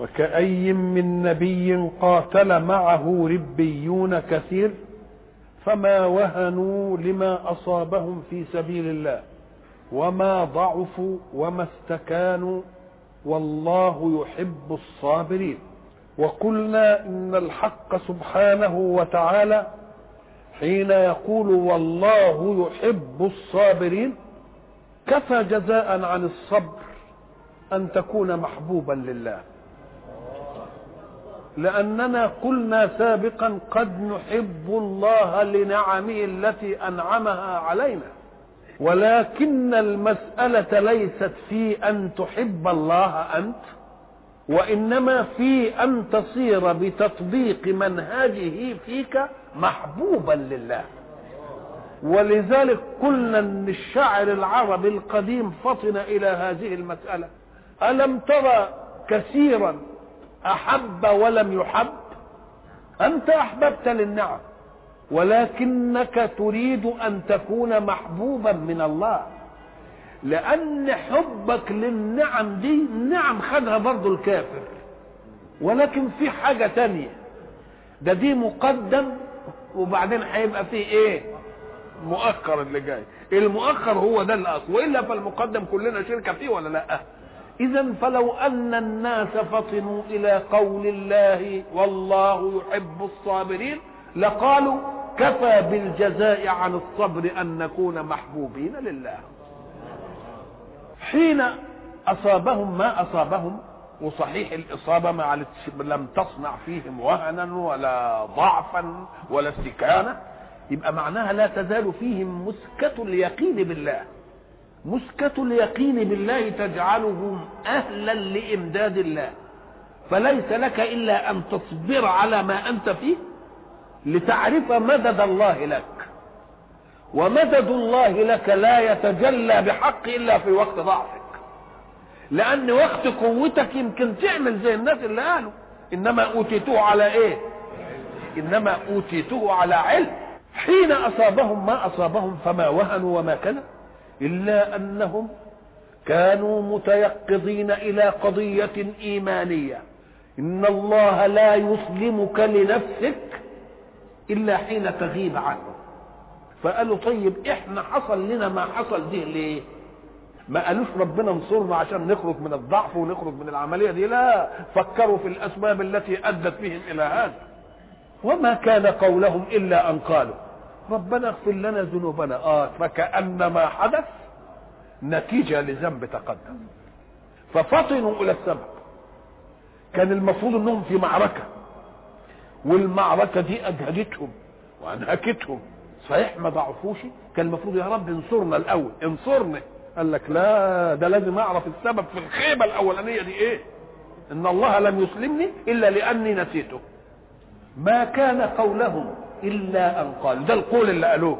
وكأي من نبي قاتل معه ربيون كثير فما وهنوا لما أصابهم في سبيل الله وما ضعفوا وما استكانوا والله يحب الصابرين. وقلنا إن الحق سبحانه وتعالى حين يقول والله يحب الصابرين كفى جزاء عن الصبر أن تكون محبوبا لله. لأننا قلنا سابقا قد نحب الله لنعمه التي أنعمها علينا. ولكن المسألة ليست في أن تحب الله أنت وإنما في أن تصير بتطبيق منهجه فيك محبوبا لله. ولذلك قلنا أن الشاعر العربي القديم فطن إلى هذه المسألة. ألم ترى كثيرا أحب ولم يحب. أنت أحببت للنعم ولكنك تريد أن تكون محبوبا من الله. لأن حبك للنعم دي النعم خدها برضو الكافر. ولكن في حاجة تانية. ده دي مقدم وبعدين هيبقى فيه إيه؟ مؤخر اللي جاي. المؤخر هو ده الأصل. وإلا فالمقدم كلنا شركة فيه ولا لأ؟ اذا فلو أن الناس فطنوا إلى قول الله والله يحب الصابرين لقالوا كفى بالجزاء عن الصبر أن نكون محبوبين لله. حين أصابهم ما أصابهم وصحيح الإصابة ما لم تصنع فيهم وهنا ولا ضعفا ولا استكانة يبقى معناها لا تزال فيهم مسكة اليقين بالله. مسكة اليقين بالله تجعلهم أهلا لإمداد الله. فليس لك إلا أن تصبر على ما أنت فيه لتعرف مدد الله لك. ومدد الله لك لا يتجلى بحق إلا في وقت ضعفك. لأن وقت قوتك يمكن تعمل زي الناس اللي قالوا. إنما أوتيتوه على إيه؟ إنما أوتيتوه على علم. حين أصابهم ما أصابهم فما وهنوا وما كذب إلا أنهم كانوا متيقظين إلى قضية إيمانية. إن الله لا يسلمك لنفسك إلا حين تغيب عنه. فقالوا طيب إحنا حصل لنا ما حصل دي ليه؟ ما قالوش ربنا انصرنا عشان نخرج من الضعف ونخرج من العملية دي. لا فكروا في الأسباب التي أدت بهم إلى هذا. وما كان قولهم إلا أن قالوا. ربنا اغفر لنا ذنوبنا. آه فكأن ما حدث نتيجة لذنب تقدم. ففطنوا إلى السبب كان المفروض إنهم في معركة. والمعركة دي أجهدتهم وأنهكتهم. صحيح ما ضعفوش؟ كان المفروض يا رب انصرنا الأول. انصرنا قال لك لا ده لازم أعرف السبب في الخيبة الأولانية دي إيه. إن الله لم يسلمني إلا لأني نسيته. ما كان قولهم. إلا أن قالوا ده القول اللي قالوه.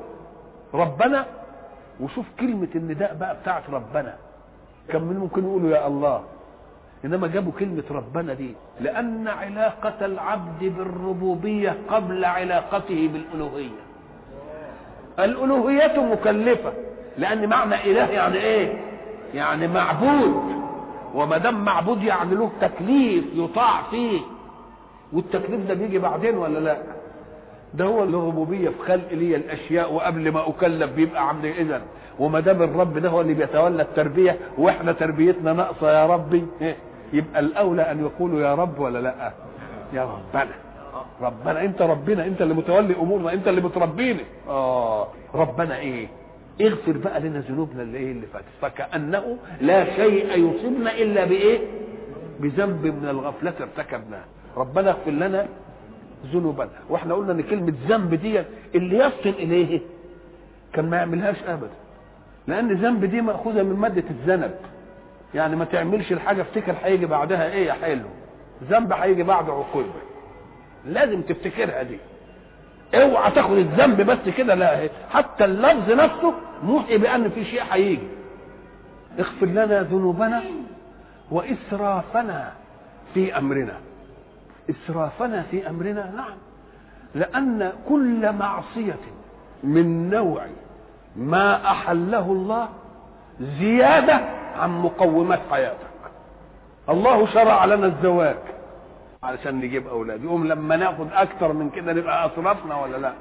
ربنا؟ وشوف كلمة النداء بقى بتاعت ربنا. كان من ممكن يقولوا يا الله. إنما جابوا كلمة ربنا دي. لأن علاقة العبد بالربوبية قبل علاقته بالألوهية. الألوهية مكلفة. لأن معنى إله يعني إيه؟ يعني معبود. وما دام معبود يعني له تكليف يطاع فيه. والتكليف ده بيجي بعدين ولا لا؟ ده هو الربوبيه في خلق لي الأشياء وقبل ما أكلف بيبقى عمل اذا وما دام الرب ده هو اللي بيتولى التربية وإحنا تربيتنا ناقصة يا ربي يبقى الأولى أن يقولوا يا رب ولا لأ؟ يا ربنا. ربنا أنت ربنا أنت اللي متولي أمورنا أنت اللي بتربينا آه ربنا إيه؟ اغفر بقى لنا ذنوبنا اللي إيه اللي فاتت. فكأنه لا شيء يصيبنا إلا بإيه؟ بذنب من الغفلة ارتكبناه. ربنا اغفر لنا ذنوبا. وإحنا قلنا إن كلمة ذنب دي اللي يفطن إليه كان ما يعملهاش ابدا. لأن ذنب دي مأخوذة من مادة الذنب. يعني ما تعملش الحاجة افتكر هيجي بعدها إيه يا حلو؟ ذنب هيجي بعد عقوبة. لازم تفتكرها دي. اوعى تاخد الذنب بس كده لا حتى اللفظ نفسه موحي بأن في شيء هيجي. اغفر لنا ذنوبنا وإسرافنا في أمرنا. إسرافنا في أمرنا نعم. لأن كل معصية من نوع ما أحله الله زيادة عن مقومات حياتك. الله شرع لنا الزواج علشان نجيب أولاد. يقوم لما ناخد أكتر من كده نبقى أسرفنا ولا لا؟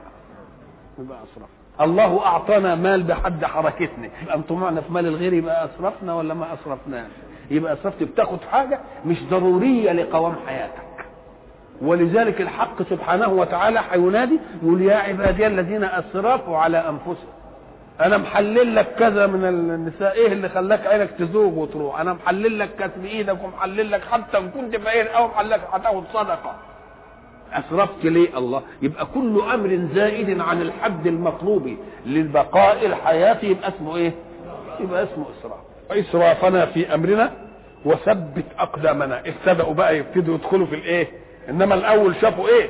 نبقى أسرفنا. الله أعطانا مال بحد حركتنا. يبقى طمعنا في مال الغير يبقى أسرفنا ولا ما أسرفناش؟ يبقى أسرفت. بتاخد حاجة مش ضرورية لقوام حياتك. ولذلك الحق سبحانه وتعالى هينادي يقول يا عبادي الذين أسرفوا على انفسهم أنا محلل لك كذا من النساء. إيه اللي خلاك عينك تزوغ وتروح؟ أنا محلل لك كتب إيدك ومحلل لك حتى إن كنت فقير أو محلل لك هتاخد صدقة. أسرفت ليه الله. يبقى كل أمر زائد عن الحد المطلوب للبقاء الحياة يبقى اسمه إيه؟ يبقى اسمه إسراف. إسرافنا في أمرنا. وثبت أقدامنا. ابتدأوا بقى يبتدوا يدخلوا في الإيه؟ إنما الأول شافوا إيه؟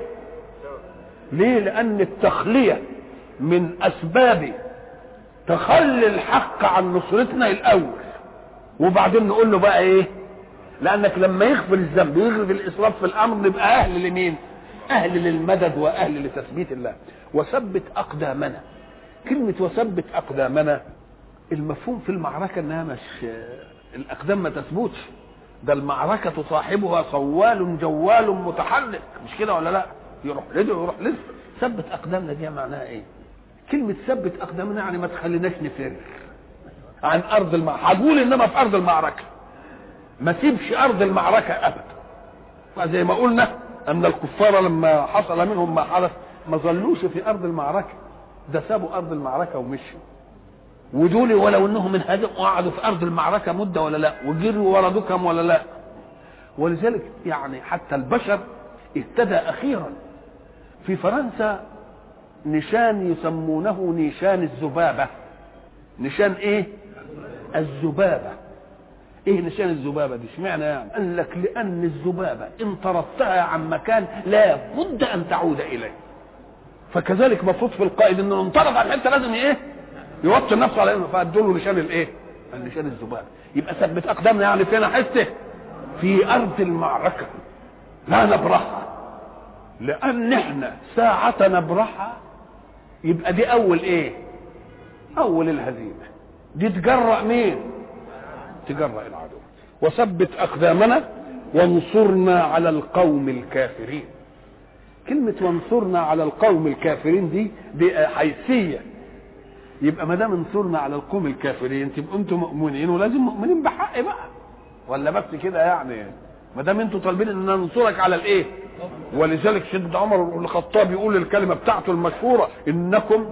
ليه؟ لأن التخلية من أسباب تخلي الحق عن نصرتنا الأول. وبعدين نقول له بقى إيه؟ لأنك لما يغفر الذنب ويغفر الإسراف في الأمر نبقى أهل لمين؟ أهل للمدد وأهل لتثبيت الله. وثبت أقدامنا. كلمة وثبت أقدامنا المفهوم في المعركة إنها مش الأقدام ما تثبتش. ده المعركة صاحبها صوال جوال متحرك. مش كده ولا لا؟ يروح لده ويروح لده ثبت أقدامنا دي معناها إيه؟ كلمة ثبت أقدامنا يعني ما تخليناش نفر عن أرض المعركة. هقول إنما في أرض المعركة. ما سيبش أرض المعركة أبدا. زي ما قلنا أن الكفار لما حصل منهم ما حدث ما ظلوش في أرض المعركة. ده سابوا أرض المعركة ومشوا. ودول ولو إنهم هذا وقعدوا في أرض المعركة مدة ولا لا؟ وجروا ورا دكم ولا لا؟ ولذلك يعني حتى البشر اهتدى أخيرا. في فرنسا نشان يسمونه نشان الذبابة. نشان إيه؟ الذبابة. إيه نشان الذبابة دي؟ اشمعنى يعني؟ قال لك لأن الذبابة إن طردتها عن مكان لا بد أن تعود إليه. فكذلك مفروض في القائد إنه انطرد عن حتة لازم إيه؟ يوطي نفسه على إنه فادوا له نشان الإيه؟ النشان الذبابة يبقى ثبت أقدامنا يعني فين حتة في أرض المعركة. لا نبرحها. لأن إحنا ساعة نبرحها. يبقى دي أول إيه؟ أول الهزيمة. دي تجرأ مين؟ تجرأ العدو. وثبت أقدامنا. وانصرنا على القوم الكافرين. كلمة وانصرنا على القوم الكافرين دي دي حيثية. يبقى ما دام انصرنا على القوم الكافرين تبقوا أنتم مؤمنين ولازم مؤمنين بحق بقى. ولا بس كده يعني؟ ما دام أنتم طالبين إن ننصرك على الإيه؟ ولذلك سيدنا عمر بن الخطاب يقول الكلمة بتاعته المشهورة إنكم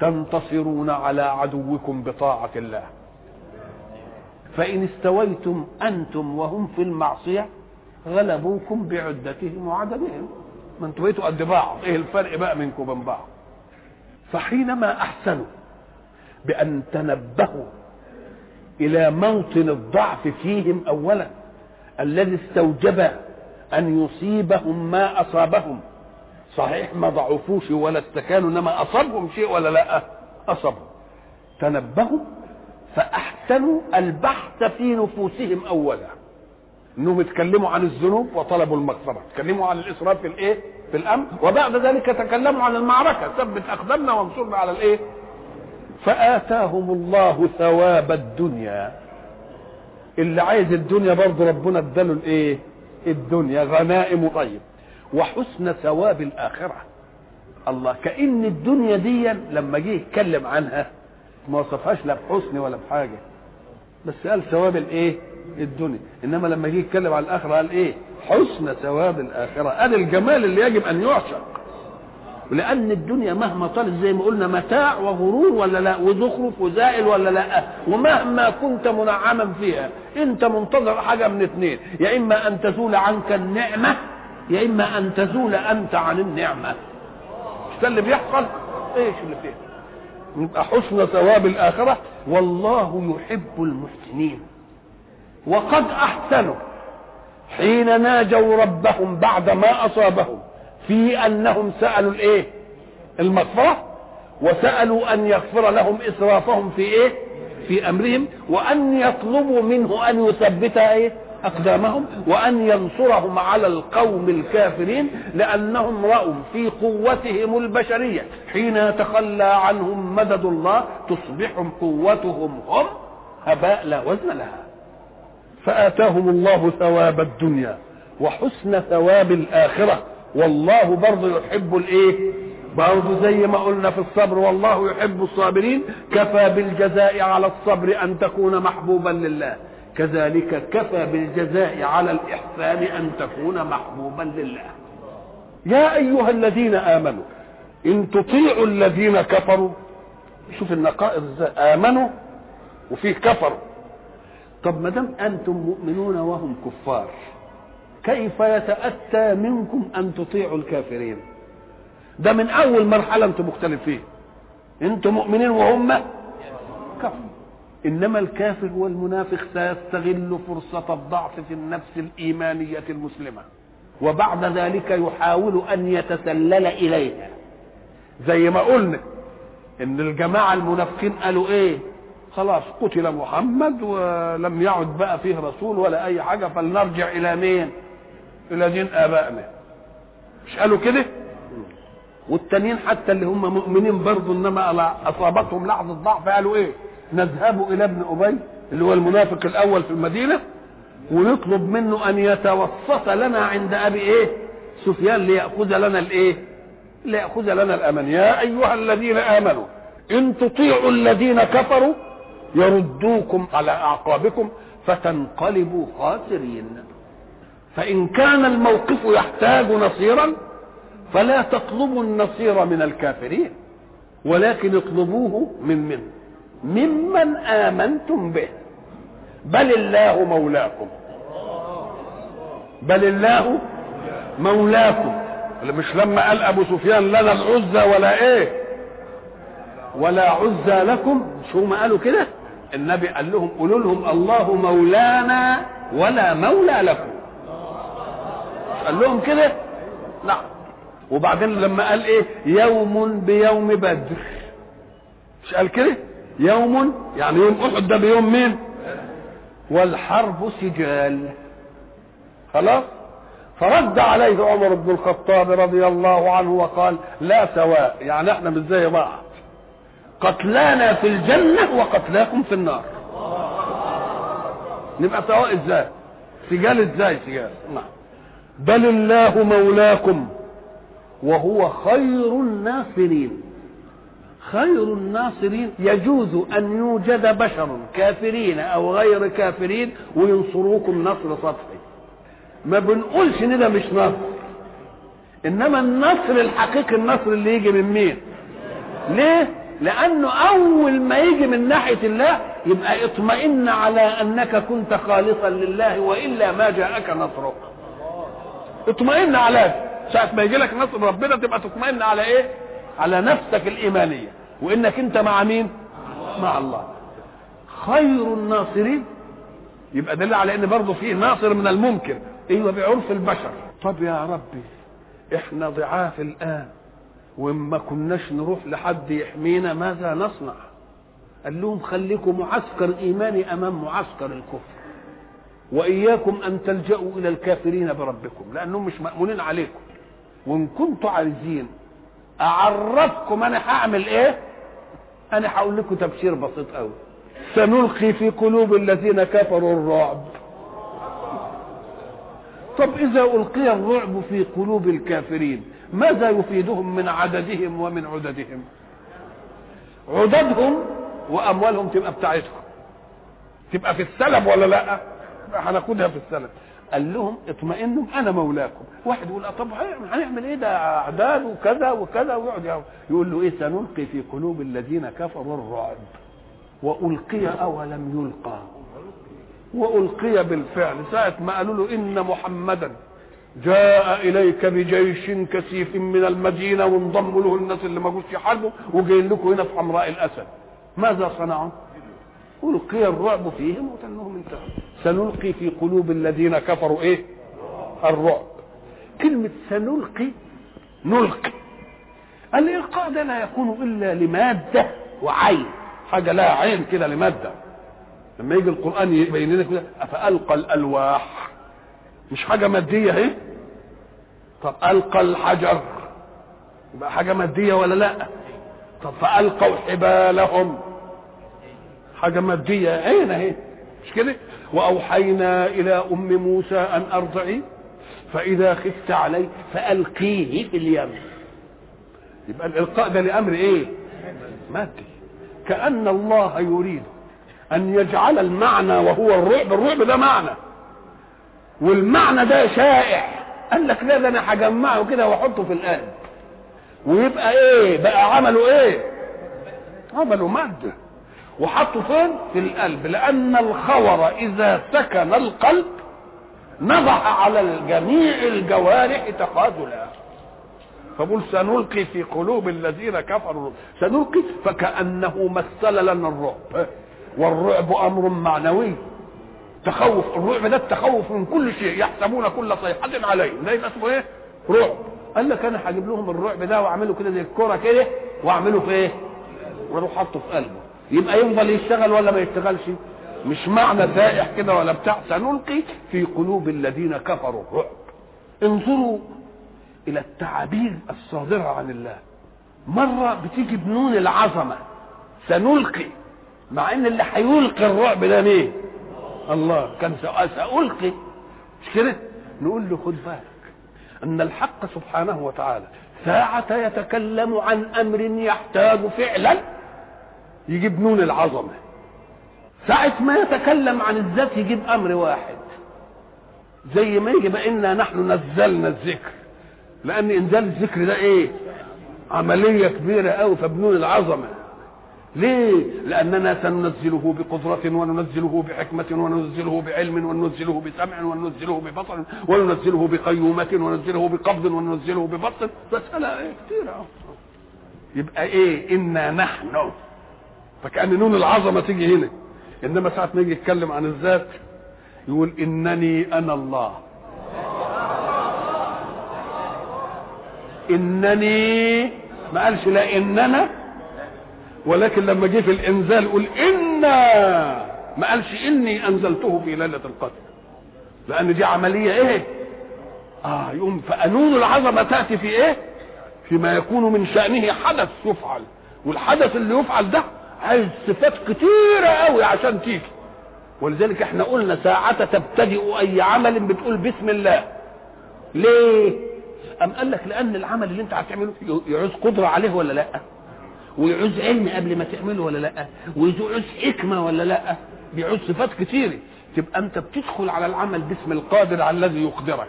تنتصرون على عدوكم بطاعة الله. فإن استويتم أنتم وهم في المعصية غلبوكم بعدتهم وعددهم ما أنتوا بقيتوا قد بعض. إيه الفرق بقى منكم وبين بعض؟ فحينما أحسنوا بأن تنبهوا إلى موطن الضعف فيهم اولا الذي استوجب أن يصيبهم ما أصابهم. صحيح ما ضعفوش ولا استكانوا إنما أصابهم شيء ولا لا أصابهم. تنبهوا فأحسنوا البحث في نفوسهم اولا. إنهم يتكلموا عن الذنوب وطلبوا المغفرة يتكلموا عن الإسراف في الإيه؟ في الامر وبعد ذلك تكلموا عن المعركة. ثبت اقدامنا وانصرنا على الإيه؟ فآتاهم الله ثواب الدنيا. اللي عايز الدنيا برضه ربنا اداله الإيه؟ الدنيا. غنائم طيب. وحسن ثواب الآخرة. الله كأن الدنيا دي لما جه يتكلم عنها ما وصفهاش لا بحسن ولا بحاجة. بس قال ثواب الإيه؟ الدنيا. إنما لما جه يتكلم عن الآخرة قال إيه؟ حسن ثواب الآخرة. قال الجمال اللي يجب أن يعشق. لأن الدنيا مهما طالت زي ما قلنا متاع وغرور ولا لا؟ وزخرف وزائل ولا لا؟ ومهما كنت منعما فيها. أنت منتظر حاجة من اثنين يا إما أن تزول عنك النعمة يا إما أن تزول أنت عن النعمة. مش اللي بيحصل؟ إيش اللي فيه؟ يبقى حسن ثواب الآخرة. والله يحب المحسنين. وقد أحسنوا حين ناجوا ربهم بعد ما أصابهم في أنهم سألوا الإيه؟ المغفرة وسألوا أن يغفر لهم إسرافهم في إيه؟ في أمرهم وأن يطلبوا منه أن يثبت إيه؟ أقدامهم وأن ينصرهم على القوم الكافرين لأنهم رأوا في قوتهم البشرية. حين يتخلى عنهم مدد الله تصبح قوتهم هم هباء لا وزن لها. فآتاهم الله ثواب الدنيا وحسن ثواب الآخرة. والله برضه يحب الإيه؟ برضه زي ما قلنا في الصبر والله يحب الصابرين. كفى بالجزاء على الصبر أن تكون محبوبا لله. كذلك كفى بالجزاء على الإحسان أن تكون محبوبا لله. يا أيها الذين آمنوا إن تطيعوا الذين كفروا شوف النقائص إزاي آمنوا وفيه كفروا. طب ما دام أنتم مؤمنون وهم كفار كيف يتأتى منكم أن تطيعوا الكافرين؟ ده من أول مرحلة أنتم مختلفين أنتم مؤمنين وهم كفر. إنما الكافر والمنافق سيستغل فرصة الضعف في النفس الإيمانية المسلمة وبعد ذلك يحاول أن يتسلل إليها. زي ما قلنا إن الجماعة المنافقين قالوا إيه؟ خلاص قتل محمد ولم يعد بقى فيه رسول ولا أي حاجة فلنرجع إلى مين؟ إلى دين آبائنا. مش قالوا كده؟ والتانيين حتى اللي هم مؤمنين برضه إنما أصابتهم لحظة ضعف قالوا إيه؟ نذهب إلى ابن أبي اللي هو المنافق الأول في المدينة ونطلب منه أن يتوسط لنا عند أبي إيه؟ سفيان ليأخذ لنا الإيه؟ ليأخذ لنا الامان يا أيها الذين آمنوا إن تطيعوا الذين كفروا يردوكم على أعقابكم فتنقلبوا خاسرين. فإن كان الموقف يحتاج نصيرا فلا تطلبوا النصير من الكافرين ولكن اطلبوه من من؟ ممن آمنتم به. بل الله مولاكم. بل الله مولاكم. مش لما قال أبو سفيان لنا العزى ولا إيه؟ ولا عزى لكم. شو ما قالوا كده؟ النبي قال لهم قولوا لهم الله مولانا ولا مولى لكم. قال لهم كده؟ لا وبعدين لما قال إيه؟ يوم بيوم بدر. مش قال كده؟ يوم يعني يوم أحد ده بيوم مين؟ والحرب سجال. خلاص؟ فرد عليه عمر بن الخطاب رضي الله عنه وقال لا سواء. يعني إحنا مش زي بعض. قتلانا في الجنة وقتلاكم في النار. نبقى سواء إزاي؟ سجال إزاي سجال؟ نعم. بل الله مولاكم وهو خير الناصرين. خير الناصرين يجوز أن يوجد بشر كافرين أو غير كافرين وينصروكم نصر سطحي ما بنقولش إن ده مش نصر. إنما النصر الحقيقي النصر اللي يجي من مين؟ ليه؟ لأنه أول ما يجي من ناحية الله يبقى اطمئن على أنك كنت خالصا لله وإلا ما جاءك نصرك اطمئن على ساعة ما يجي لك نصر ربنا تبقى تطمئن على إيه؟ على نفسك الإيمانية. وإنك أنت مع مين؟ مع الله. خير الناصرين يبقى دل على إن برضه في ناصر من الممكن أيوه بعرف البشر. طب يا ربي إحنا ضعاف الآن. وما كناش نروح لحد يحمينا ماذا نصنع؟ قال لهم خليكم معسكر إيماني أمام معسكر الكفر وإياكم أن تلجأوا إلى الكافرين بربكم لأنهم مش مأمونين عليكم. وإن كنتوا عايزين أعرفكم أنا هعمل إيه؟ أنا هقول لكم تبشير بسيط قوي سنلقي في قلوب الذين كفروا الرعب. طب إذا ألقي الرعب في قلوب الكافرين ماذا يفيدهم من عددهم ومن عددهم؟ عددهم وأموالهم تبقى بتاعتهم تبقى في السلب ولا لا؟ هناخدها في السلب قال لهم اطمئنوا أنا مولاكم. واحد يقول طب هنعمل إيه؟ ده أعداد وكذا وكذا. ويقعد يقول له إيه؟ سنلقي في قلوب الذين كفروا الرعب. وألقي أولم يلقى. وألقي بالفعل. ساعة ما قالوا له إن محمدا. جاء إليك بجيش كثيف من المدينة وانضموا له الناس اللي ما جوش يحاربوا وجايين لكم هنا في حمراء الأسد. ماذا صنعوا؟ ألقي الرعب فيهم وتنهم انتهوا. سنلقي في قلوب الذين كفروا إيه؟ الرعب. كلمة سنلقي نلقي. الإلقاء ده لا يكون إلا لمادة وعين. حاجة لها عين كده لمادة. لما يجي القرآن يبين لنا كده فألقى الألواح؟ مش حاجة مادية اهي طب ألقى الحجر. يبقى حاجة مادية ولا لأ؟ طب فألقوا حبالهم. حاجة مادية. عين اهي مش كده؟ وأوحينا إلى أم موسى أن أرضعيه فإذا خفت عليه فألقيه في اليم. يبقى الإلقاء ده لأمر إيه؟ مادي. كأن الله يريد أن يجعل المعنى وهو الرعب. الرعب ده معنى. والمعنى ده شائع. قال لك لا ده أنا هجمعه كده وأحطه في القلب. ويبقى إيه؟ بقى عمله إيه؟ عمله مادة وحطه فين؟ في القلب. لأن الخور إذا سكن القلب نضح على جميع الجوارح تخاذلا فقل سنلقي في قلوب الذين كفروا. سنلقي فكأنه مثل لنا الرعب. والرعب أمر معنوي. تخوف الرعب ده التخوف من كل شيء يحسبون كل صيحة عليهم ده يبقى اسمه إيه؟ رعب. قال لك أنا هجيب لهم الرعب ده وأعمله كده زي الكرة كده وأعمله في إيه؟ وأروح حاطه في قلبه. يبقى يفضل يشتغل ولا ما يشتغلش؟ مش معنى سائح كده ولا بتاع. سنلقي في قلوب الذين كفروا الرعب انظروا إلى التعابير الصادرة عن الله. مرة بتيجي بنون العظمة. سنلقي. مع إن اللي هيلقي الرعب ده مين؟ الله كان سألقي. مش كده نقول له خد بالك أن الحق سبحانه وتعالى ساعة يتكلم عن أمر يحتاج فعلا يجيب نون العظمة. ساعة ما يتكلم عن الذات يجيب أمر واحد. زي ما يجي إنا نحن نزلنا الذكر. لأن إنزال الذكر ده إيه؟ عملية كبيرة أوي فبنون العظمة. ليه؟ لأننا سننزله بقدرة وننزله بحكمة وننزله بعلم وننزله بسمع وننزله ببصر وننزله بقيومة وننزله بقبض وننزله ببطن. مسألة إيه يبقى إيه؟ إنا نحن. فكأن نون العظمة تيجي هنا. إنما ساعة ما يجي يتكلم عن الذات يقول إنني أنا الله. إنني ما قالش لا إننا ولكن لما جه في الإنزال يقول إنا ما قالش إني أنزلته في ليلة القدر لأن دي عملية إيه؟ آه يقوم فقانون العظمة تأتي في إيه؟ فيما يكون من شأنه حدث يفعل والحدث اللي يفعل ده عايز صفات كتيرة قوي عشان تيجي. ولذلك إحنا قلنا ساعة تبتدئ أي عمل بتقول بسم الله. ليه؟ أم قال لك لأن العمل اللي أنت هتعمله يعوز قدرة عليه ولا لأ؟ ويعوز علم قبل ما تعمله ولا لأ؟ ويعوز حكمة ولا لأ؟ بيعوز صفات كتيرة. تبقى أنت بتدخل على العمل باسم القادر على الذي يقدرك.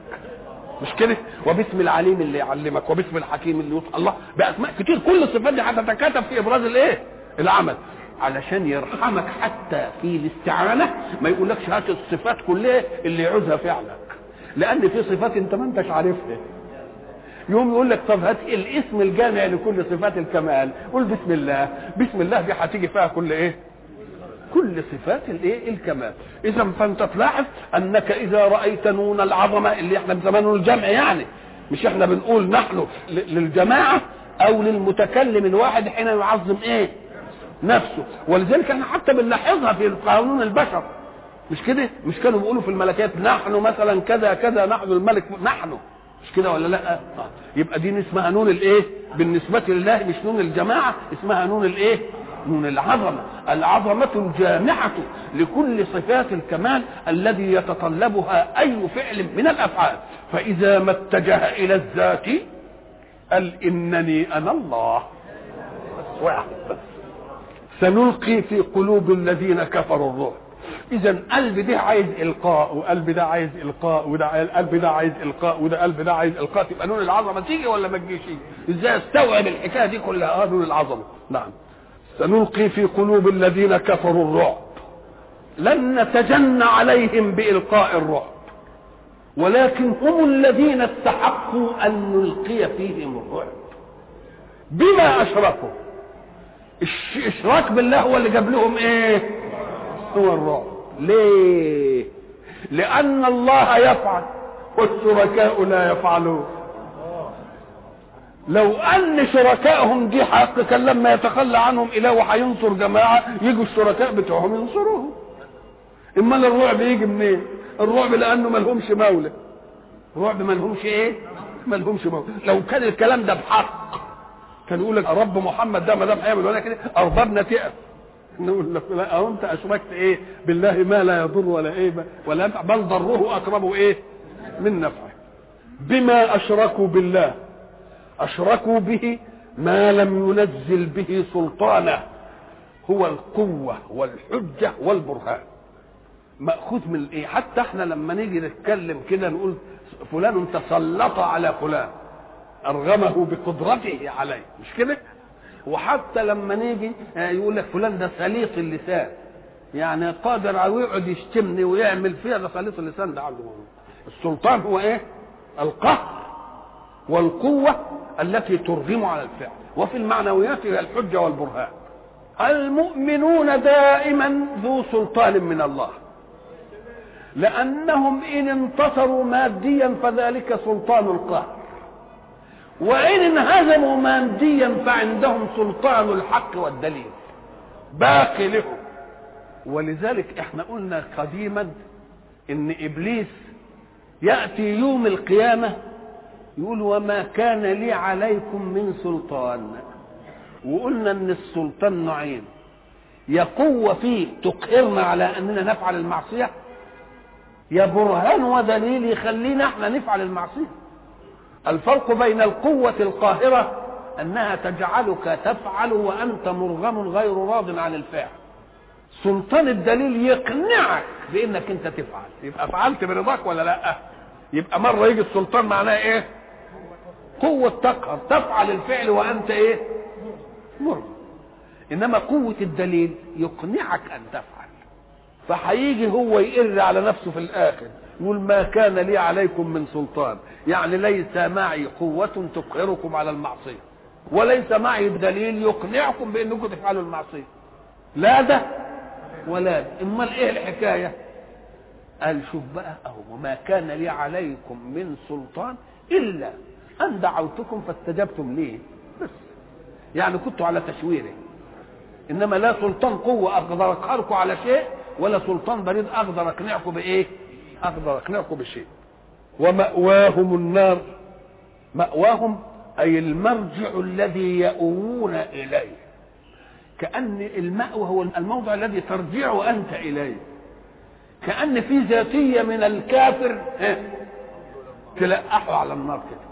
مش كده؟ وباسم العليم اللي يعلمك وباسم الحكيم اللي يوصل الله بأسماء كتير. كل الصفات دي هتتكاتب في إبراز الإيه؟ العمل. علشان يرحمك حتى في الاستعانة ما يقولكش هات الصفات كلها اللي يعوزها فعلك. لأن في صفات أنت ما أنتش عارفها. يوم يقول لك طب هات الاسم الجامع لكل صفات الكمال قول بسم الله بسم الله دي هتيجي فيها كل إيه؟ كل صفات الإيه؟ الكمال. إذا فأنت تلاحظ أنك إذا رأيت نون العظمة اللي إحنا بزمان الجمع يعني مش إحنا بنقول نحن للجماعة أو للمتكلم الواحد حين يعظم إيه؟ نفسه. ولذلك إحنا حتى بنلاحظها في قانون البشر. مش كده؟ مش كانوا بيقولوا في الملكات نحن مثلا كذا كذا نحن الملك نحن. مش كده ولا لا؟ آه. يبقى دي اسمها نون الايه؟ بالنسبة لله مش نون الجماعة اسمها نون الايه؟ نون العظمة. العظمة الجامعة لكل صفات الكمال الذي يتطلبها أي فعل من الأفعال. فإذا ما اتجه إلى الذات قال إنني أنا الله. سنلقي في قلوب الذين كفروا الرعب اذا قلب ده عايز إلقاء وقلب ده عايز إلقاء وده قلب ده عايز إلقاء وده قلب ده عايز إلقاء. تبقى نون العظمة تيجي ولا ما تجيش؟ إزاي استوعب الحكاية دي كلها؟ آه نون العظمة. نعم. سنلقي في قلوب الذين كفروا الرعب. لن نتجن عليهم بإلقاء الرعب. ولكن هم الذين استحقوا أن نلقي فيهم الرعب. بما اشركوا الاشراك بالله هو اللي جاب لهم إيه؟ هو الرعب. ليه؟ لأن الله يفعل والشركاء لا يفعلون. لو أن شركائهم دي حق كان لما يتخلى عنهم إله وهينصر جماعة يجوا الشركاء بتوعهم ينصروهم. امال الرعب يجي منين؟ الرعب لأنه ما لهمش مولى. الرعب ما لهمش إيه؟ ما لهمش مولى. لو كان الكلام ده بحق كان يقول لك رب محمد ده ما دام هيعمل ولا كده اربابنا تقف نقول لك لا أو أنت أشركت إيه بالله ما لا يضر ولا إيه ولا ينفع بل ضره أقرب إيه من نفعه. بما أشركوا بالله أشركوا به ما لم ينزل به سلطانه. هو القوة والحجة والبرهان. مأخوذ من إيه؟ حتى إحنا لما نيجي نتكلم كده نقول فلان تسلط على فلان أرغمه بقدرته عليه. مش كده؟ وحتى لما نيجي يقول لك فلان ده سليط اللسان. يعني قادر أو يقعد يشتمني ويعمل فيها ده سليط اللسان ده عنده السلطان هو إيه؟ القهر والقوة التي ترغم على الفعل. وفي المعنويات هي الحجة والبرهان. المؤمنون دائما ذو سلطان من الله. لأنهم إن انتصروا ماديا فذلك سلطان القهر. وإن انهزموا ماديا فعندهم سلطان الحق والدليل. باقي لهم. ولذلك إحنا قلنا قديما إن إبليس يأتي يوم القيامة يقول وما كان لي عليكم من سلطان. وقلنا إن السلطان نوعين يا قوة فيه تقهرنا على أننا نفعل المعصية. يا برهان ودليل يخلينا إحنا نفعل المعصية. الفرق بين القوة القاهرة أنها تجعلك تفعل وأنت مرغم غير راض عن الفعل. سلطان الدليل يقنعك بأنك أنت تفعل. يبقى فعلت برضاك ولا لأ؟ يبقى مرة يجي السلطان معناه إيه؟ قوة تقهر. تفعل الفعل وأنت إيه؟ مرغم. إنما قوة الدليل يقنعك أن تفعل. فهيجي هو يقر على نفسه في الآخر. يقول ما كان لي عليكم من سلطان. يعني ليس معي قوة تقهركم على المعصية. وليس معي دليل يقنعكم بأنكم تفعلوا المعصية. لا ده ولا ده. امال إيه الحكاية؟ قال شوف بقى أهو وما كان لي عليكم من سلطان إلا أن دعوتكم فاستجبتم لي بس. يعني كنتوا على تشويره. إنما لا سلطان قوة أقدر أقهركم على شيء ولا سلطان بريد أقدر أقنعكم بإيه؟ أقدر اقنعكم بشيء ومأواهم النار. مأواهم أي المرجع الذي يأوون إليه. كأن المأوى هو الموضع الذي ترجع أنت إليه. كأن في ذاتية من الكافر تلقحه على النار كده.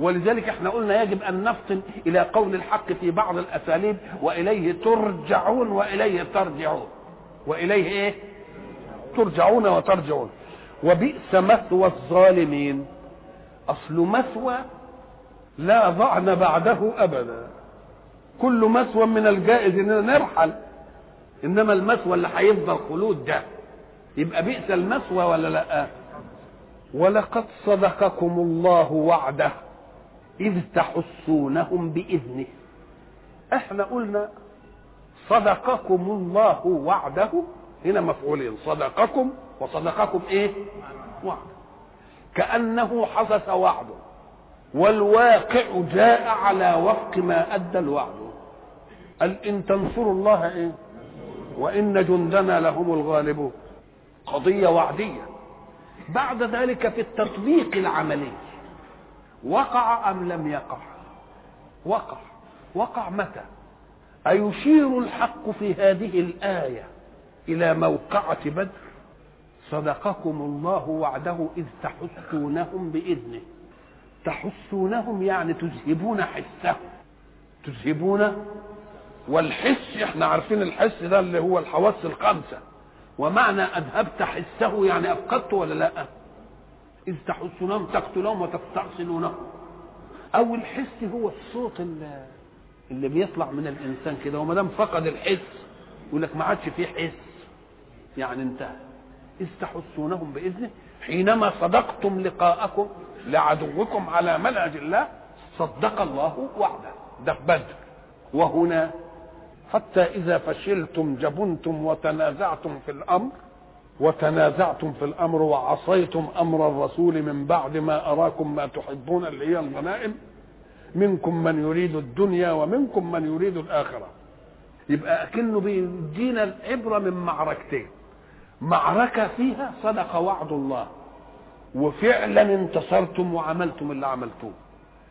ولذلك إحنا قلنا يجب أن نفطن إلى قول الحق في بعض الأساليب وإليه ترجعون وإليه ترجعون. وإليه إيه؟ ترجعون وترجعون. وبئس مثوى الظالمين. أصل مثوى لا ضعن بعده أبدا. كل مثوى من الجائز إننا نرحل. إنما المثوى اللي هيفضل خلود ده. يبقى بئس المثوى ولا لأ؟ ولقد صدقكم الله وعده إذ تحسونهم بإذنه. إحنا قلنا صدقكم الله وعده هنا مفعولين صدقكم وصدقكم إيه؟ وعد. كأنه حدث وعده والواقع جاء على وفق ما أدى الوعد. قال إن تنصروا الله إيه؟ وإن جندنا لهم الغالبون قضية وعدية. بعد ذلك في التطبيق العملي وقع أم لم يقع؟ وقع. وقع متى؟ أيشير الحق في هذه الآية؟ إلى موقعة بدر. صدقكم الله وعده إذ تحسونهم بإذنه. تحسونهم يعني تذهبون حسهم. تذهبون والحس إحنا عارفين الحس ده اللي هو الحواس الخمسه ومعنى أذهبت حسه يعني افقدته ولا لأ؟ إذ تحسونهم تقتلهم وتستأصلونهم أو الحس هو الصوت اللي, اللي بيطلع من الإنسان كده وما دام فقد الحس يقول لك ما عادش فيه حس. يعني انتهى إذ تحسونهم بإذنه حينما صدقتم لقاءكم لعدوكم على منهج الله صدق الله وعده ده في بدر. وهنا حتى إذا فشلتم جبنتم وتنازعتم في الأمر وتنازعتم في الأمر وعصيتم أمر الرسول من بعد ما أراكم ما تحبون اللي هي الغنائم منكم من يريد الدنيا ومنكم من يريد الآخرة. يبقى أكنه بيدينا العبرة من معركتين. معركة فيها صدق وعد الله. وفعلا انتصرتم وعملتم اللي عملتوه.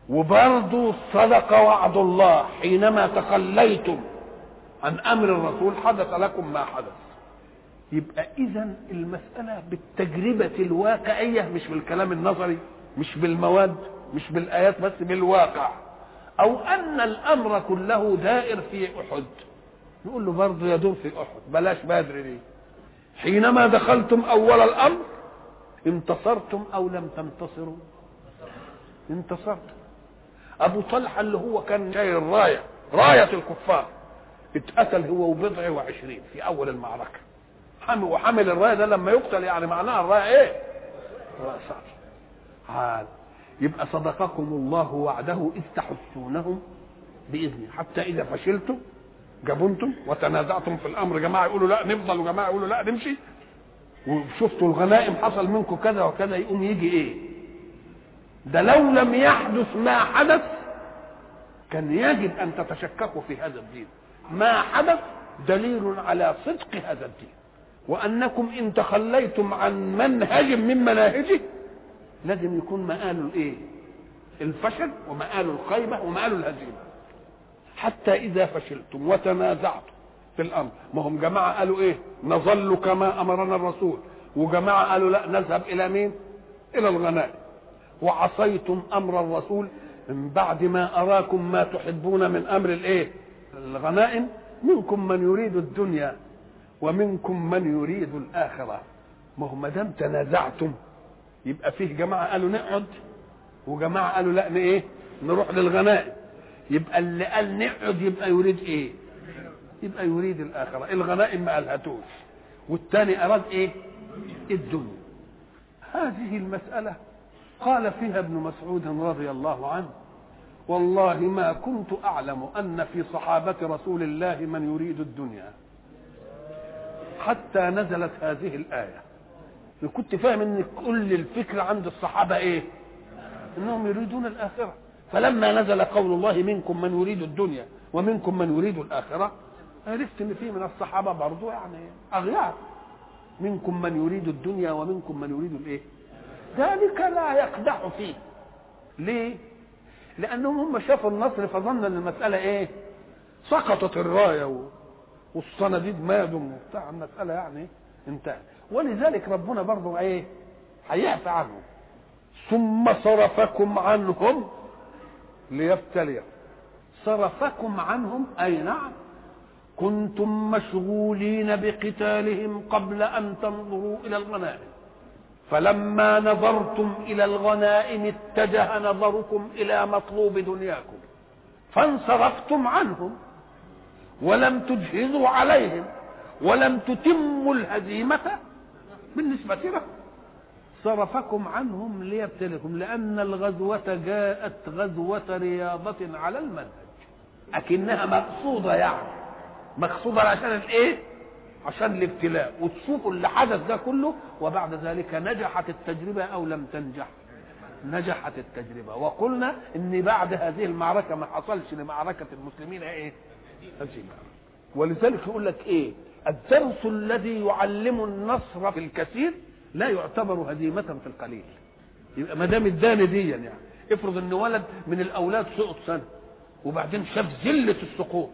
وبرضه صدق وعد الله حينما تخليتم عن أمر الرسول حدث لكم ما حدث. يبقى اذا المسألة بالتجربة الواقعية مش بالكلام النظري مش بالمواد مش بالآيات بس بالواقع. أو أن الأمر كله دائر في أحد. نقول له برضه يدور في أحد بلاش بدر ليه حينما دخلتم أول الأمر انتصرتم أو لم تنتصروا؟ انتصرتم أبو طلحة اللي هو كان شايل الراية راية الكفار اتقتل هو وبضع وعشرين في أول المعركة. حمل وحمل الراية ده لما يقتل يعني معناها الراية إيه؟ رايه حال. يبقى صدقكم الله وعده إذ تحسونهم بإذنه. حتى إذا فشلتم جبنتم وتنازعتم في الأمر. جماعة يقولوا لا نفضل. وجماعة يقولوا لا نمشي. وشفتوا الغنائم حصل منكم كذا وكذا يقوم يجي إيه؟ ده لو لم يحدث ما حدث كان يجب أن تتشككوا في هذا الدين. ما حدث دليل على صدق هذا الدين. وأنكم إن تخليتم عن منهج من مناهجه لازم يكون مآله الإيه؟ الفشل ومآله الخيبة ومآله الهزيمة. حتى إذا فشلتم وتنازعتم في الأمر. ما هم جماعة قالوا إيه؟ نظل كما أمرنا الرسول. وجماعة قالوا لا نذهب إلى مين؟ إلى الغنائم. وعصيتم أمر الرسول من بعد ما أراكم ما تحبون من أمر الإيه؟ الغنائم. منكم من يريد الدنيا ومنكم من يريد الآخرة. ما هو ما دام تنازعتم يبقى فيه جماعة قالوا نقعد وجماعة قالوا لا إيه؟ نروح للغنائم. يبقى اللي قال نقعد يبقى يريد إيه؟ يبقى يريد الآخرة. الغنائم ما قالهاتوش. والثاني أراد إيه؟ الدنيا. هذه المسألة قال فيها ابن مسعود رضي الله عنه. والله ما كنت أعلم أن في صحابة رسول الله من يريد الدنيا. حتى نزلت هذه الآية. كنت فاهم إن كل الفكر عند الصحابة إيه؟ إنهم يريدون الآخرة. فلما نزل قول الله منكم من يريد الدنيا ومنكم من يريد الآخرة عرفت إن في من الصحابة برضو يعني اغيار منكم من يريد الدنيا ومنكم من يريد الإيه؟ ذلك لا يقدح فيه. ليه؟ لأنهم هم شافوا النصر فظن إن المسألة إيه؟ سقطت الراية و... والصناديد مادوا وبتاع. المسألة يعني انتهت. ولذلك ربنا برضه إيه؟ هيعفى عنهم. ثم صرفكم عنهم ليبتليكم صرفكم عنهم أي نعم. كنتم مشغولين بقتالهم قبل أن تنظروا إلى الغنائم. فلما نظرتم إلى الغنائم اتجه نظركم إلى مطلوب دنياكم. فانصرفتم عنهم ولم تجهزوا عليهم ولم تتموا الهزيمة بالنسبة لهم. صرفكم عنهم ليبتلكم لأن الغزوة جاءت غزوة رياضة على المنهج. أكنها مقصودة يعني. مقصودة عشان الإيه؟ عشان الابتلاء. وتشوفوا اللي حدث ده كله وبعد ذلك نجحت التجربة أو لم تنجح. نجحت التجربة. وقلنا إن بعد هذه المعركة ما حصلش لمعركة المسلمين إيه؟ هزيمه ولذلك يقول لك إيه؟ الدرس الذي يعلم النصر في الكثير لا يعتبر هزيمة في القليل. يبقى ما دام اداني دي يعني. افرض إن ولد من الأولاد سقط سنة وبعدين شاف ذلة السقوط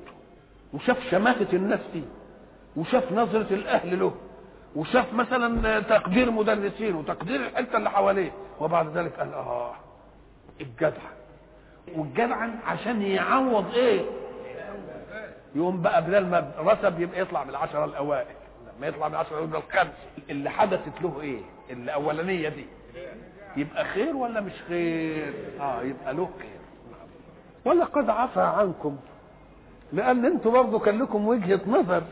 وشاف شماتة الناس فيه وشاف نظرة الأهل له وشاف مثلا تقدير مدرسين وتقدير الحتة اللي حواليه وبعد ذلك قال آه الجدع. والجدع عشان يعوض إيه؟ يقوم بقى بدل ما رسب يبقى يطلع بالعشرة الأوائل. لما يطلع بالعشرة يبقى الخمس اللي حدثت له إيه؟ الأولانية دي. يبقى خير ولا مش خير؟ آه يبقى له خير. ولقد عفى عنكم لأن أنتوا برضه كان لكم وجهة نظر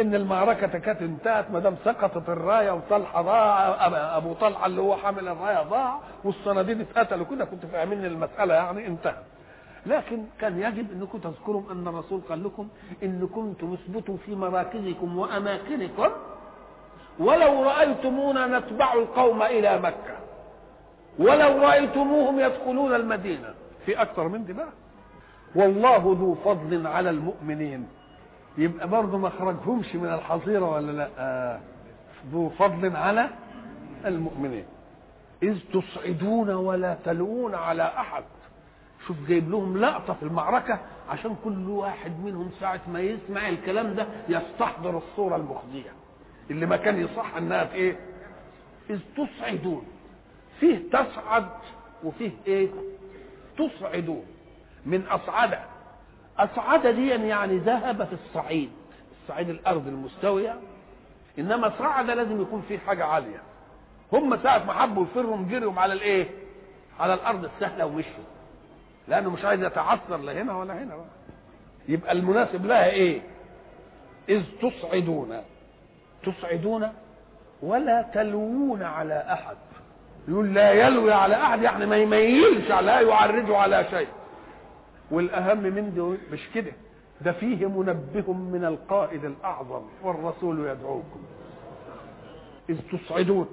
إن المعركة كانت انتهت ما دام سقطت الراية وطلحة ضاع أبو طلحة اللي هو حامل الراية ضاع والصناديد اتقتلوا. كده كنت فاهمين المسألة يعني انتهت. لكن كان يجب أنكم تذكروا أن الرسول قال لكم إن كنتم اثبتوا في مراكزكم وأماكنكم ولو رأيتمونا نتبع القوم إلى مكة. ولو رأيتموهم يدخلون المدينة. في أكتر من دي بقى والله ذو فضل على المؤمنين. يبقى برضه ما خرجهمش من الحظيرة ولا لأ. ذو فضل على المؤمنين. إذ تصعدون ولا تلوون على أحد. شوف جايب لهم لقطة في المعركة عشان كل واحد منهم ساعة ما يسمع الكلام ده يستحضر الصورة المخزية. اللي ما كان يصح إنها في إيه؟ إذ تصعدون. فيه تصعد وفيه إيه؟ تصعدون. من أصعد. أصعد دي يعني ذهب في الصعيد. الصعيد الأرض المستوية. إنما صعد لازم يكون فيه حاجة عالية. هم ساعة ما حبوا يفروا جريهم على الإيه؟ على الأرض السهلة ومشوا لأنه مش عايز يتعثر لا هنا ولا هنا. بقى. يبقى المناسب لها إيه؟ إذ تصعدون. تصعدون ولا تلوون على أحد. يقول لا يلوي على أحد يعني ما يميلش لا يعرج على شيء. والأهم من دي مش كده. ده فيه منبه من القائد الأعظم والرسول يدعوكم. إذ تصعدون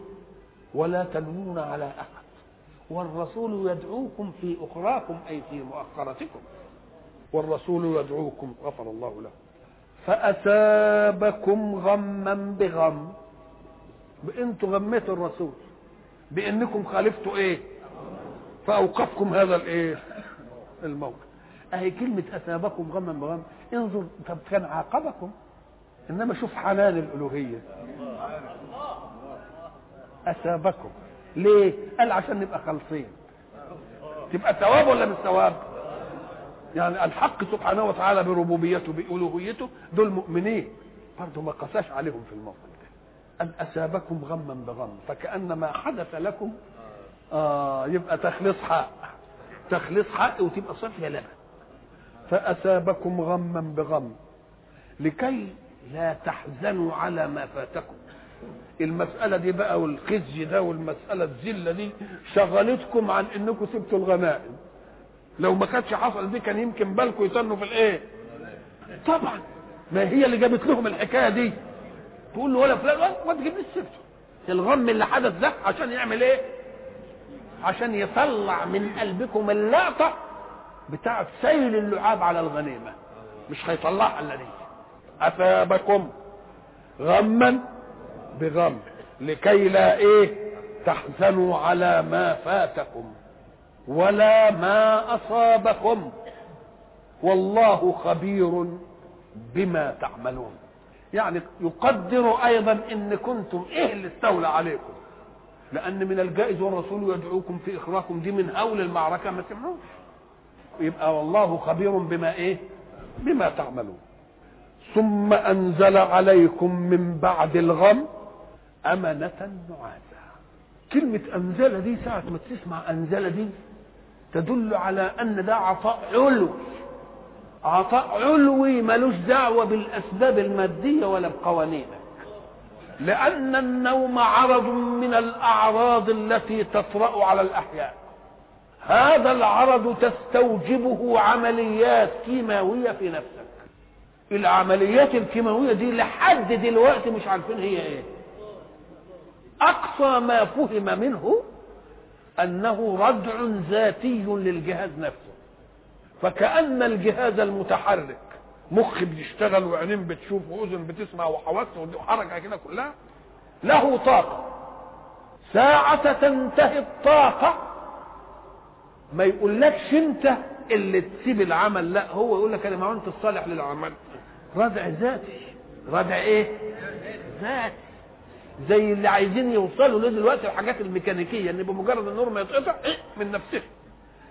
ولا تلوون على أحد. والرسول يدعوكم في أخراكم أي في مؤخرتكم. والرسول يدعوكم غفر الله له. فاثابكم غما بغم. أنتوا غميتوا الرسول. بأنكم خالفتوا إيه؟ فأوقفكم هذا الإيه؟ الموقف. أهي كلمة اثابكم غما بغم. انظر طب كان عاقبكم؟ إنما شوف حنان الألوهية. اثابكم ليه؟ قال عشان نبقى خالصين. تبقى ثواب ولا مش ثواب يعني الحق سبحانه وتعالى بربوبيته بألوهيته دول مؤمنين. برضه ما قساش عليهم في الموقف ده. أن أثابكم غما بغم فكأن ما حدث لكم آه يبقى تخليص حق تخليص حق وتبقى صفية لبن. فأثابكم غما بغم لكي لا تحزنوا على ما فاتكم. المسألة دي بقى والخزي ده والمسألة الذلة دي شغلتكم عن إنكم سبتوا الغنائم. لو ما كانتش حصل دي كان يمكن بالكم يتنوا في الإيه؟ طبعا. ما هي اللي جابت لهم الحكاية دي. تقول له ولا فلان ما تجيبليش سيرته. الغم اللي حدث ده عشان يعمل إيه؟ عشان يطلع من قلبكم اللقطة بتاعة سيل اللعاب على الغنيمة. مش هيطلعها إلا دي. أثابكم. غما. بغم لكي لا إيه تحزنوا على ما فاتكم ولا ما أصابكم والله خبير بما تعملون. يعني يقدر أيضا إن كنتم اللي استولى عليكم. لأن من الجائز والرسول يدعوكم في إخراكم دي من هول المعركة ما سمعوش يبقى والله خبير بما إيه؟ بما تعملون. ثم أنزل عليكم من بعد الغم أمنة نعاسا كلمة أنزل دي ساعة ما تسمع أنزل دي تدل على أن ده عطاء علوي. عطاء علوي ملوش دعوة بالأسباب المادية ولا بقوانينك. لأن النوم عرض من الأعراض التي تطرأ على الأحياء. هذا العرض تستوجبه عمليات كيماوية في نفسك. العمليات الكيماوية دي لحد دلوقتي مش عارفين هي إيه. أقصى ما فهم منه أنه ردع ذاتي للجهاز نفسه. فكأن الجهاز المتحرك مخ بيشتغل وعينين بتشوف وأذن بتسمع وحواس وحركة كده كلها له طاقة. ساعة تنتهي الطاقة ما يقولكش أنت اللي تسيب العمل لا هو يقول لك أنا ما أنت الصالح للعمل. ردع ذاتي. ردع إيه؟ ذاتي. زي اللي عايزين يوصلوا له دلوقتي الحاجات الميكانيكية إن بمجرد النور ما يتقطع إيه؟ من نفسه.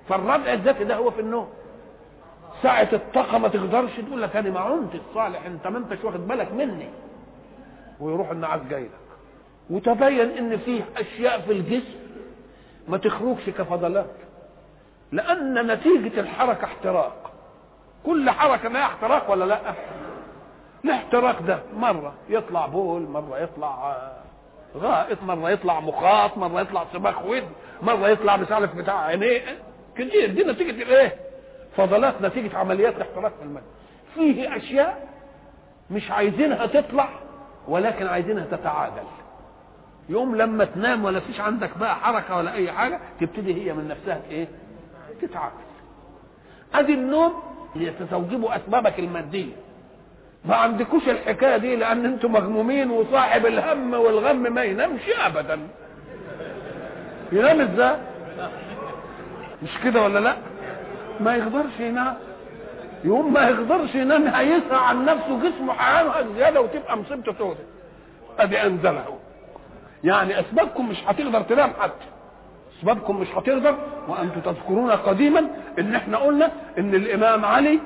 فالردع الذاتي ده هو في النوم. ساعة الطاقة ما تقدرش تقول لك أنا ما عنت الصالح أنت ما أنتش واخد بالك مني. ويروح النعاس جاي لك. وتبين إن فيه أشياء في الجسم ما تخرجش كفضلات. لأن نتيجة الحركة احتراق. كل حركة لها احتراق ولا لأ؟ الاحتراق ده. مرة يطلع بول مرة يطلع غائط مرة يطلع مخاط مرة يطلع صباح ود مرة يطلع مش عارف بتاع عينيه. كتير دي نتيجة الايه فضلات نتيجة عمليات الاحتراق في الماء فيه أشياء مش عايزينها تطلع ولكن عايزينها تتعادل. يوم لما تنام ولا فيش عندك بقى حركة ولا أي حاجة تبتدي هي من نفسها إيه؟ تتعادل. ادي النوم لتستوجبوا أسبابك المادية. ما عندكوش الحكاية دي لأن أنتم مغمومين وصاحب الهم والغم ما ينامش ابدا. ينام إزاي؟ مش كده ولا لأ؟ ما يقدرش ينام. يوم ما يقدرش ينام هيسعى عن نفسه جسمه هيعمل زيادة وتبقى مصيبته سودة. أدي انزله يعني أسبابكم مش هتقدر تنام حتى. أسبابكم مش هتقدر وأنتم تذكرون قديما إن إحنا قلنا إن الإمام علي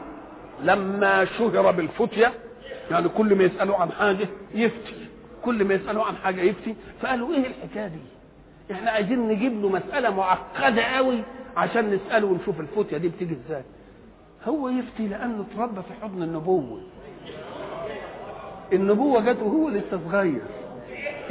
لما شهر بالفتية يعني كل ما يسألوا عن حاجة يفتي. كل ما يسألوا عن حاجة يفتي. فقالوا إيه الحكاية دي؟ إحنا عايزين نجيب له مسألة معقدة قوي عشان نسأله ونشوف الفتية دي بتيجي إزاي. هو يفتي لأنه اتربى في حضن النبوة. النبوة جت وهو لسه صغير.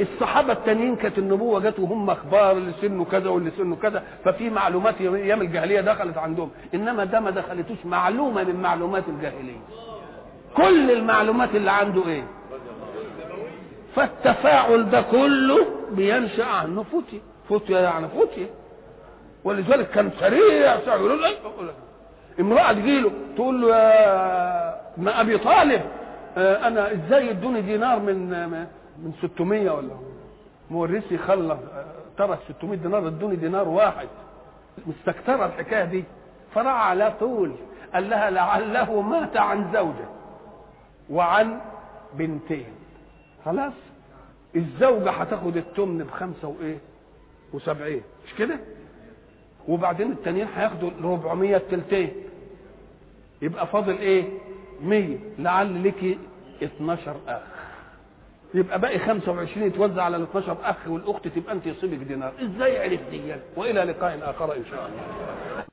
الصحابة التانيين كانت النبوة جت وهم أخبار اللي سنه كذا واللي سنه كذا ففي معلومات أيام الجاهلية دخلت عندهم. إنما ده ما دخلتوش معلومة من معلومات الجاهلية. كل المعلومات اللي عنده إيه؟ فالتفاعل ده كله بينشأ عنه فتية فتية يعني فتية ولذلك كان سريع سريع. يقول له امرأة تجيله تقول له يا ابن أبي طالب أنا إزاي ادوني دينار من من 600 ولا مورثي خلى ترك 600 دينار ادوني دينار واحد. مستكترة الحكاية دي. فراح على طول. قال لها لعله مات عن زوجة. وعن بنتين. خلاص؟ الزوجة هتاخد التمن بخمسة وإيه؟ وسبعين. مش كده؟ وبعدين التانيين هياخدوا 400 التلتين. يبقى فاضل إيه؟ 100 لعل لك 12 أخ. يبقى باقي 25 يتوزع على ال 12 أخ والأخت تبقى أنت يصيبك دينار. إزاي عرفت دي؟ وإلى لقاء آخر إن شاء الله.